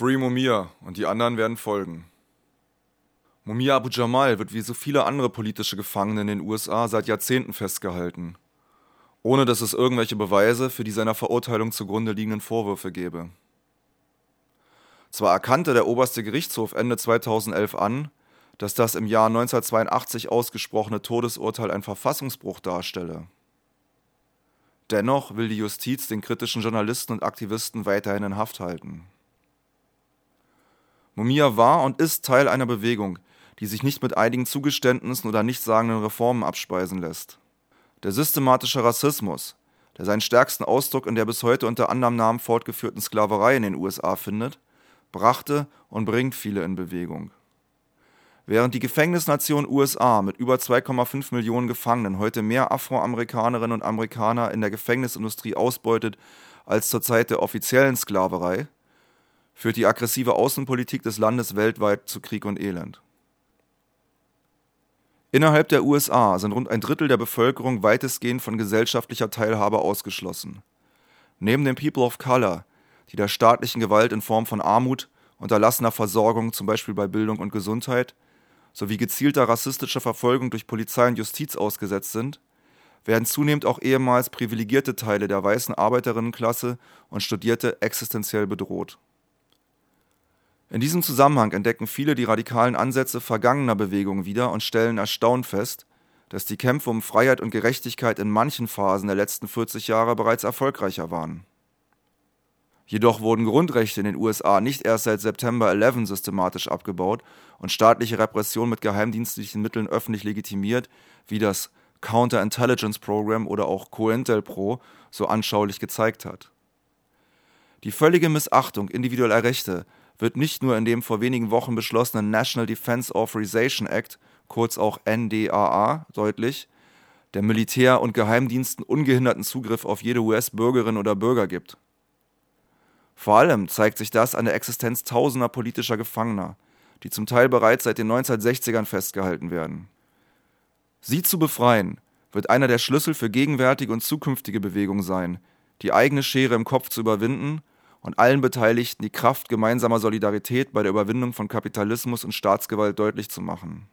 Free Mumia und die anderen werden folgen. Mumia Abu Jamal wird wie so viele andere politische Gefangene in den USA seit Jahrzehnten festgehalten, ohne dass es irgendwelche Beweise für die seiner Verurteilung zugrunde liegenden Vorwürfe gäbe. Zwar erkannte der oberste Gerichtshof Ende 2011 an, dass das im Jahr 1982 ausgesprochene Todesurteil ein Verfassungsbruch darstelle. Dennoch will die Justiz den kritischen Journalisten und Aktivisten weiterhin in Haft halten. Mumia war und ist Teil einer Bewegung, die sich nicht mit einigen Zugeständnissen oder nichtssagenden Reformen abspeisen lässt. Der systematische Rassismus, der seinen stärksten Ausdruck in der bis heute unter anderem Namen fortgeführten Sklaverei in den USA findet, brachte und bringt viele in Bewegung. Während die Gefängnisnation USA mit über 2,5 Millionen Gefangenen heute mehr Afroamerikanerinnen und Amerikaner in der Gefängnisindustrie ausbeutet als zur Zeit der offiziellen Sklaverei, führt die aggressive Außenpolitik des Landes weltweit zu Krieg und Elend. Innerhalb der USA sind rund ein Drittel der Bevölkerung weitestgehend von gesellschaftlicher Teilhabe ausgeschlossen. Neben den People of Color, die der staatlichen Gewalt in Form von Armut, unterlassener Versorgung, zum Beispiel bei Bildung und Gesundheit, sowie gezielter rassistischer Verfolgung durch Polizei und Justiz ausgesetzt sind, werden zunehmend auch ehemals privilegierte Teile der weißen Arbeiterinnenklasse und Studierte existenziell bedroht in diesem Zusammenhang entdecken viele die radikalen Ansätze vergangener Bewegungen wieder und stellen erstaunt fest, dass die Kämpfe um Freiheit und Gerechtigkeit in manchen Phasen der letzten 40 Jahre bereits erfolgreicher waren. Jedoch wurden Grundrechte in den USA nicht erst seit September 11 systematisch abgebaut und staatliche Repression mit geheimdienstlichen Mitteln öffentlich legitimiert, wie das Counterintelligence Program oder auch COINTELPRO so anschaulich gezeigt hat. Die völlige Missachtung individueller Rechte wird nicht nur in dem vor wenigen Wochen beschlossenen National Defense Authorization Act, kurz auch NDAA, deutlich, der Militär und Geheimdiensten ungehinderten Zugriff auf jede US-Bürgerin oder Bürger gibt. Vor allem zeigt sich das an der Existenz tausender politischer Gefangener, die zum Teil bereits seit den 1960ern festgehalten werden. Sie zu befreien, wird einer der Schlüssel für gegenwärtige und zukünftige Bewegungen sein, die eigene Schere im Kopf zu überwinden und allen Beteiligten die Kraft gemeinsamer Solidarität bei der Überwindung von Kapitalismus und Staatsgewalt deutlich zu machen.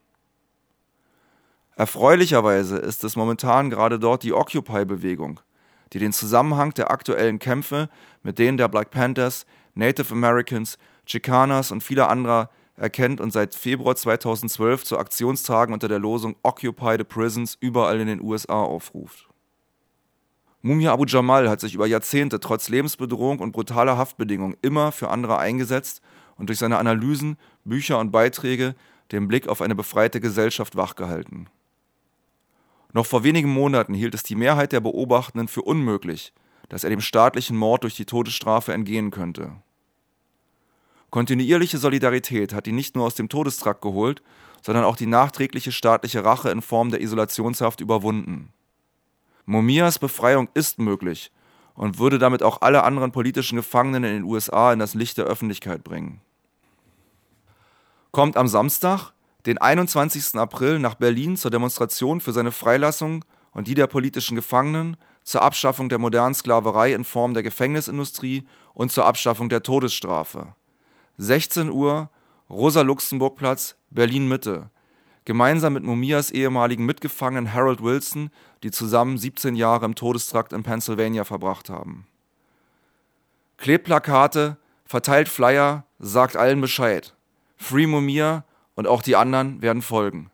Erfreulicherweise ist es momentan gerade dort die Occupy-Bewegung, die den Zusammenhang der aktuellen Kämpfe mit denen der Black Panthers, Native Americans, Chicanas und vieler anderer erkennt und seit Februar 2012 zu Aktionstagen unter der Losung Occupy the Prisons überall in den USA aufruft. Mumia Abu Jamal hat sich über Jahrzehnte trotz Lebensbedrohung und brutaler Haftbedingungen immer für andere eingesetzt und durch seine Analysen, Bücher und Beiträge den Blick auf eine befreite Gesellschaft wachgehalten. Noch vor wenigen Monaten hielt es die Mehrheit der Beobachtenden für unmöglich, dass er dem staatlichen Mord durch die Todesstrafe entgehen könnte. Kontinuierliche Solidarität hat ihn nicht nur aus dem Todestrakt geholt, sondern auch die nachträgliche staatliche Rache in Form der Isolationshaft überwunden. Mumias Befreiung ist möglich und würde damit auch alle anderen politischen Gefangenen in den USA in das Licht der Öffentlichkeit bringen. Kommt am Samstag, den 21. April, nach Berlin zur Demonstration für seine Freilassung und die der politischen Gefangenen, zur Abschaffung der modernen Sklaverei in Form der Gefängnisindustrie und zur Abschaffung der Todesstrafe. 16 Uhr, Rosa-Luxemburg-Platz, Berlin-Mitte gemeinsam mit Mumias ehemaligen Mitgefangenen Harold Wilson, die zusammen 17 Jahre im Todestrakt in Pennsylvania verbracht haben. Klebt Plakate, verteilt Flyer, sagt allen Bescheid. Free Mumia und auch die anderen werden folgen.